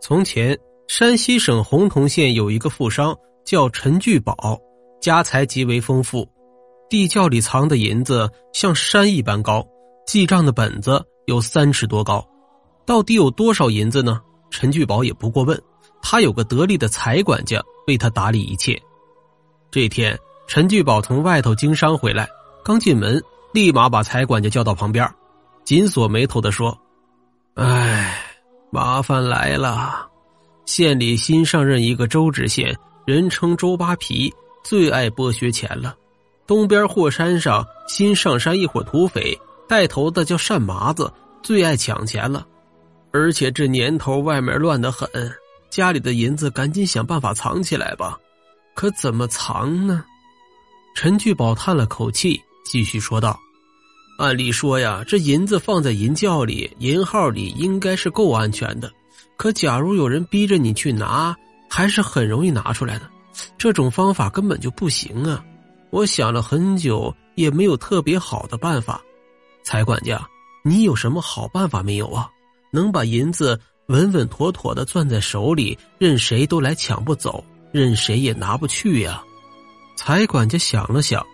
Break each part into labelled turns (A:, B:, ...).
A: 从前，山西省洪洞县有一个富商叫陈聚宝，家财极为丰富，地窖里藏的银子像山一般高，记账的本子有三尺多高。到底有多少银子呢？陈聚宝也不过问，他有个得力的财管家为他打理一切。这天，陈聚宝从外头经商回来，刚进门，立马把财管家叫到旁边，紧锁眉头的说：“哎。”麻烦来了，县里新上任一个周知县，人称周扒皮，最爱剥削钱了。东边霍山上新上山一伙土匪，带头的叫单麻子，最爱抢钱了。而且这年头外面乱得很，家里的银子赶紧想办法藏起来吧。可怎么藏呢？陈聚宝叹了口气，继续说道。按理说呀，这银子放在银窖里、银号里应该是够安全的。可假如有人逼着你去拿，还是很容易拿出来的。这种方法根本就不行啊！我想了很久，也没有特别好的办法。财管家，你有什么好办法没有啊？能把银子稳稳妥妥的攥在手里，任谁都来抢不走，任谁也拿不去呀？财管家想了想，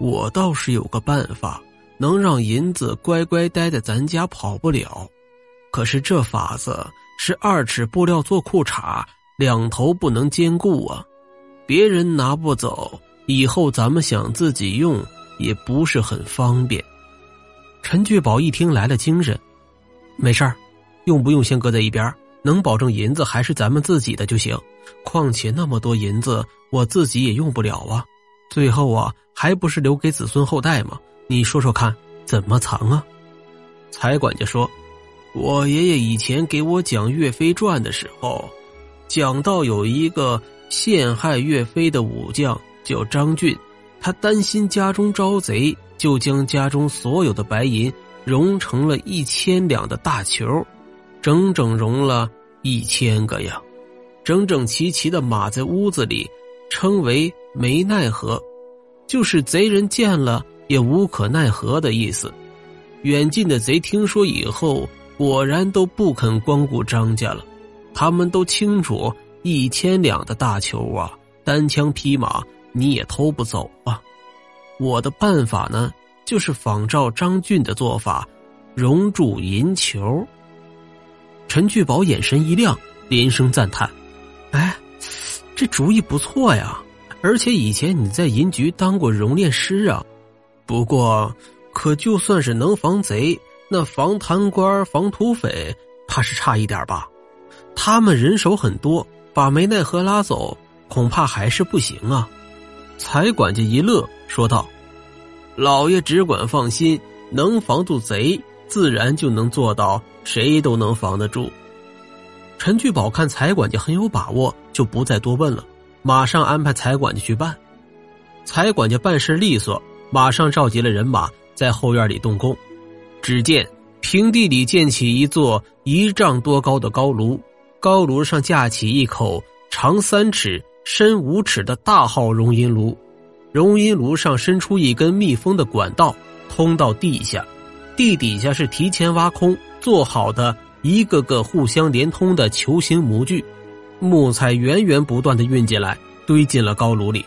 A: 我倒是有个办法。能让银子乖乖待在咱家跑不了，可是这法子是二尺布料做裤衩，两头不能兼顾啊！别人拿不走，以后咱们想自己用也不是很方便。陈聚宝一听来了精神，没事用不用先搁在一边，能保证银子还是咱们自己的就行。况且那么多银子，我自己也用不了啊，最后啊，还不是留给子孙后代吗？你说说看，怎么藏啊？财管家说：“我爷爷以前给我讲岳飞传的时候，讲到有一个陷害岳飞的武将叫张俊，他担心家中招贼，就将家中所有的白银融成了一千两的大球，整整融了一千个呀，整整齐齐的码在屋子里，称为没奈何，就是贼人见了。”也无可奈何的意思。远近的贼听说以后，果然都不肯光顾张家了。他们都清楚，一千两的大球啊，单枪匹马你也偷不走啊。我的办法呢，就是仿照张俊的做法，熔铸银球。陈聚宝眼神一亮，连声赞叹：“哎，这主意不错呀！而且以前你在银局当过熔炼师啊。”不过，可就算是能防贼，那防贪官、防土匪，怕是差一点吧？他们人手很多，把梅奈何拉走，恐怕还是不行啊！财管家一乐，说道：“老爷只管放心，能防住贼，自然就能做到谁都能防得住。”陈聚宝看财管家很有把握，就不再多问了，马上安排财管家去办。财管家办事利索。马上召集了人马，在后院里动工。只见平地里建起一座一丈多高的高炉，高炉上架起一口长三尺、深五尺的大号熔银炉，熔银炉上伸出一根密封的管道，通到地下。地底下是提前挖空做好的一个个互相连通的球形模具，木材源源不断的运进来，堆进了高炉里。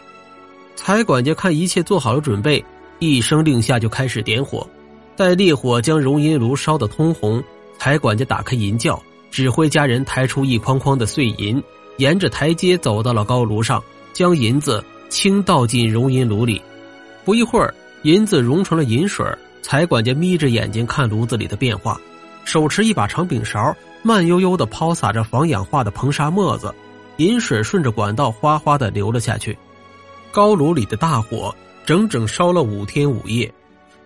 A: 财管家看一切做好了准备，一声令下就开始点火。待烈火将熔银炉烧得通红，财管家打开银窖，指挥家人抬出一筐筐的碎银，沿着台阶走到了高炉上，将银子倾倒进熔银炉里。不一会儿，银子融成了银水。财管家眯着眼睛看炉子里的变化，手持一把长柄勺，慢悠悠地抛洒着防氧化的硼砂沫子，银水顺着管道哗哗地流了下去。高炉里的大火整整烧了五天五夜，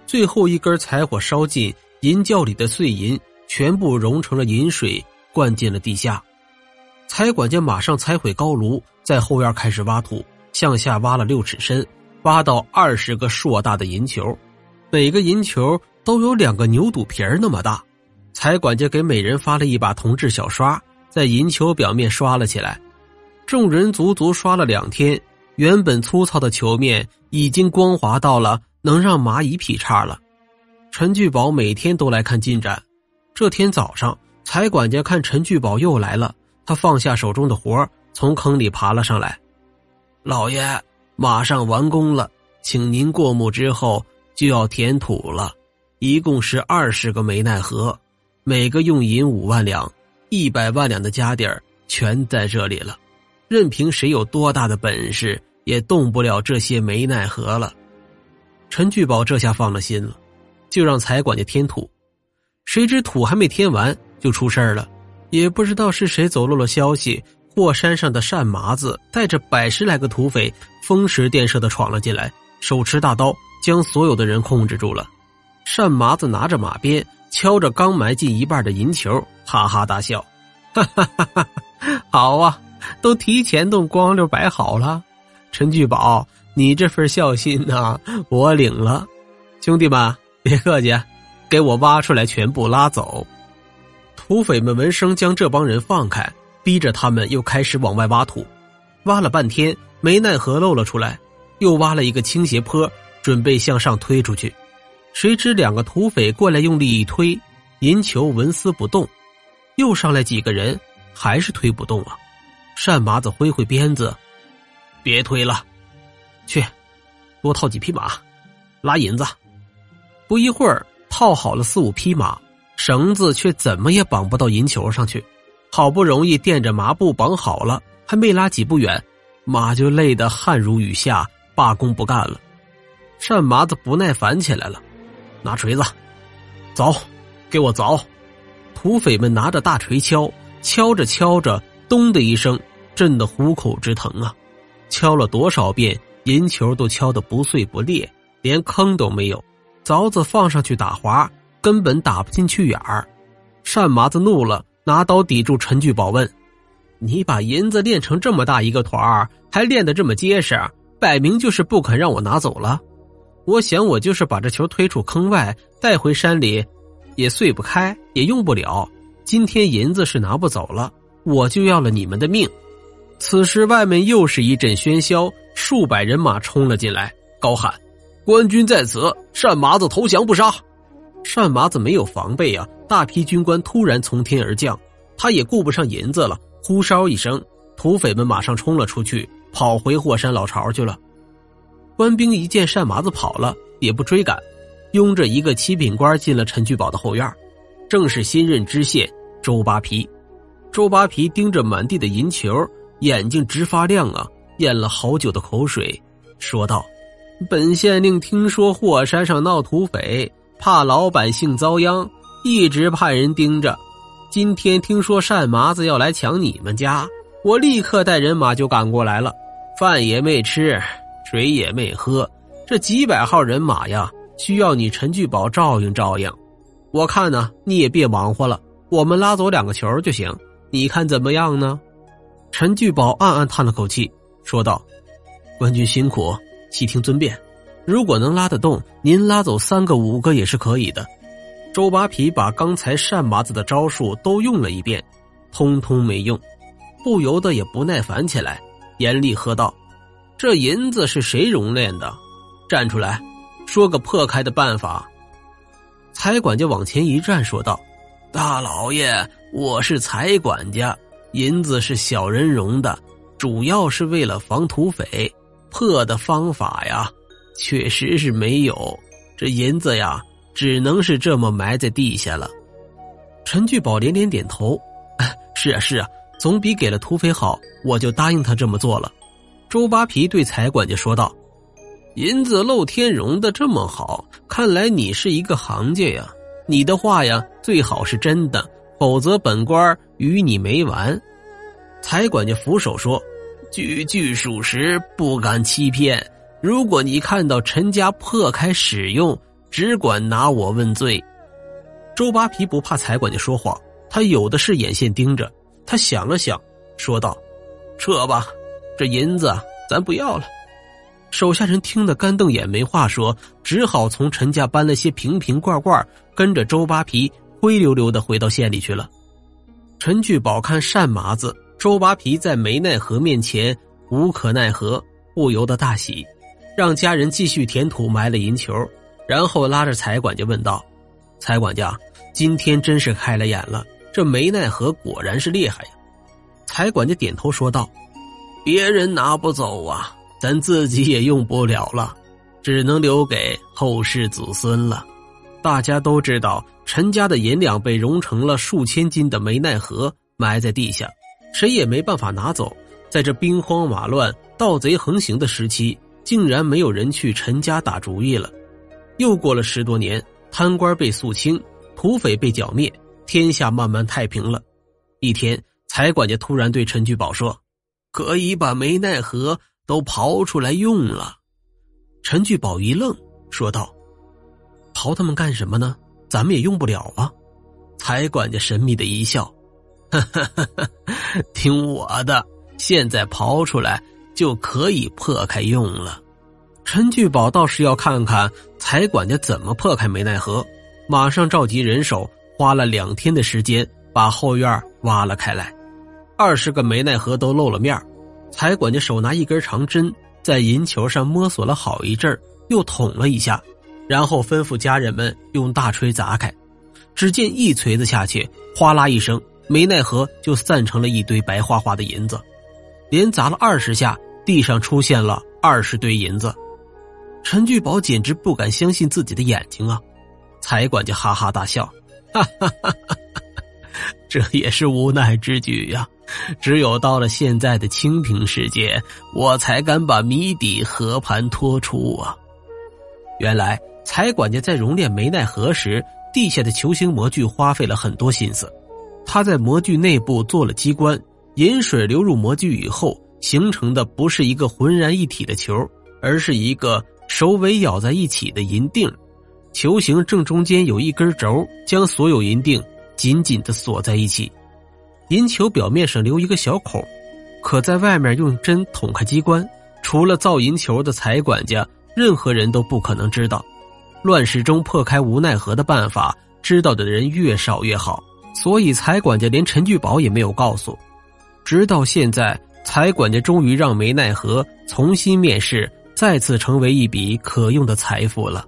A: 最后一根柴火烧尽，银窖里的碎银全部融成了银水，灌进了地下。财管家马上拆毁高炉，在后院开始挖土，向下挖了六尺深，挖到二十个硕大的银球，每个银球都有两个牛肚皮儿那么大。财管家给每人发了一把铜制小刷，在银球表面刷了起来。众人足足刷了两天。原本粗糙的球面已经光滑到了能让蚂蚁劈叉了。陈聚宝每天都来看进展。这天早上，财管家看陈聚宝又来了，他放下手中的活从坑里爬了上来。老爷，马上完工了，请您过目之后就要填土了，一共是二十个煤奈河，每个用银五万两，一百万两的家底儿全在这里了。任凭谁有多大的本事，也动不了这些没奈何了。陈聚宝这下放了心了，就让财管家填土。谁知土还没填完，就出事了。也不知道是谁走漏了消息，霍山上的单麻子带着百十来个土匪，风驰电掣的闯了进来，手持大刀，将所有的人控制住了。单麻子拿着马鞭，敲着刚埋进一半的银球，哈哈大笑：“ 哈哈哈哈！好啊，都提前都光溜摆好了。陈聚宝，你这份孝心呐，我领了。兄弟们，别客气，给我挖出来，全部拉走。”土匪们闻声将这帮人放开，逼着他们又开始往外挖土。挖了半天，没奈何露了出来，又挖了一个倾斜坡，准备向上推出去。谁知两个土匪过来用力一推，银球纹丝不动。又上来几个人，还是推不动啊！单麻子挥挥鞭子：“别推了，去，多套几匹马，拉银子。”不一会儿，套好了四五匹马。绳子却怎么也绑不到银球上去，好不容易垫着麻布绑好了，还没拉几步远，马就累得汗如雨下，罢工不干了。单麻子不耐烦起来了，拿锤子，凿，给我凿！土匪们拿着大锤敲，敲着敲着，咚的一声，震得虎口直疼啊！敲了多少遍，银球都敲得不碎不裂，连坑都没有，凿子放上去打滑。根本打不进去眼儿，单麻子怒了，拿刀抵住陈聚宝，问：“你把银子练成这么大一个团儿，还练得这么结实，摆明就是不肯让我拿走了。我想，我就是把这球推出坑外，带回山里，也碎不开，也用不了。今天银子是拿不走了，我就要了你们的命。”此时，外面又是一阵喧嚣，数百人马冲了进来，高喊：“官军在此，单麻子投降不杀！”单麻子没有防备啊！大批军官突然从天而降，他也顾不上银子了，呼哨一声，土匪们马上冲了出去，跑回霍山老巢去了。官兵一见单麻子跑了，也不追赶，拥着一个七品官进了陈聚宝的后院，正是新任知县周扒皮。周扒皮盯着满地的银球，眼睛直发亮啊，咽了好久的口水，说道：“本县令听说霍山上闹土匪。”怕老百姓遭殃，一直派人盯着。今天听说单麻子要来抢你们家，我立刻带人马就赶过来了。饭也没吃，水也没喝，这几百号人马呀，需要你陈聚宝照应照应。我看呢，你也别忙活了，我们拉走两个球就行。你看怎么样呢？陈聚宝暗暗叹了口气，说道：“官军辛苦，悉听尊便。”如果能拉得动，您拉走三个、五个也是可以的。周扒皮把刚才单麻子的招数都用了一遍，通通没用，不由得也不耐烦起来，严厉喝道：“这银子是谁熔炼的？站出来，说个破开的办法。”财管家往前一站，说道：“大老爷，我是财管家，银子是小人融的，主要是为了防土匪。破的方法呀。”确实是没有，这银子呀，只能是这么埋在地下了。陈聚宝连连点头：“ 是啊，是啊，总比给了土匪好。”我就答应他这么做了。周扒皮对财管家说道：“银子露天融的这么好，看来你是一个行家呀。你的话呀，最好是真的，否则本官与你没完。”财管家俯首说：“句句属实，不敢欺骗。”如果你看到陈家破开使用，只管拿我问罪。周扒皮不怕财管家说谎，他有的是眼线盯着。他想了想，说道：“撤吧，这银子咱不要了。”手下人听得干瞪眼，没话说，只好从陈家搬了些瓶瓶罐罐，跟着周扒皮灰溜溜的回到县里去了。陈聚宝看单麻子、周扒皮在没奈何面前无可奈何，不由得大喜。让家人继续填土埋了银球，然后拉着财管家问道：“财管家，今天真是开了眼了，这梅奈何果然是厉害呀！”财管家点头说道：“别人拿不走啊，咱自己也用不了了，只能留给后世子孙了。”大家都知道，陈家的银两被融成了数千斤的梅奈何，埋在地下，谁也没办法拿走。在这兵荒马乱、盗贼横行的时期，竟然没有人去陈家打主意了。又过了十多年，贪官被肃清，土匪被剿灭，天下慢慢太平了。一天，财管家突然对陈聚宝说：“可以把梅奈何都刨出来用了。”陈聚宝一愣，说道：“刨他们干什么呢？咱们也用不了啊。”财管家神秘的一笑：“哈哈哈哈听我的。”现在刨出来就可以破开用了。陈聚宝倒是要看看财管家怎么破开梅奈何，马上召集人手，花了两天的时间把后院挖了开来。二十个梅奈何都露了面财管家手拿一根长针，在银球上摸索了好一阵又捅了一下，然后吩咐家人们用大锤砸开。只见一锤子下去，哗啦一声，没奈何就散成了一堆白花花的银子。连砸了二十下，地上出现了二十堆银子。陈聚宝简直不敢相信自己的眼睛啊！财管家哈哈大笑：“哈哈哈哈这也是无奈之举呀！只有到了现在的清平世界，我才敢把谜底和盘托出啊！”原来财管家在熔炼梅奈何时，地下的球形模具花费了很多心思，他在模具内部做了机关。银水流入模具以后，形成的不是一个浑然一体的球，而是一个首尾咬在一起的银锭。球形正中间有一根轴，将所有银锭紧紧的锁在一起。银球表面上留一个小孔，可在外面用针捅开机关。除了造银球的财管家，任何人都不可能知道。乱世中破开无奈何的办法，知道的人越少越好。所以财管家连陈聚宝也没有告诉。直到现在，财管家终于让梅奈何重新面试，再次成为一笔可用的财富了。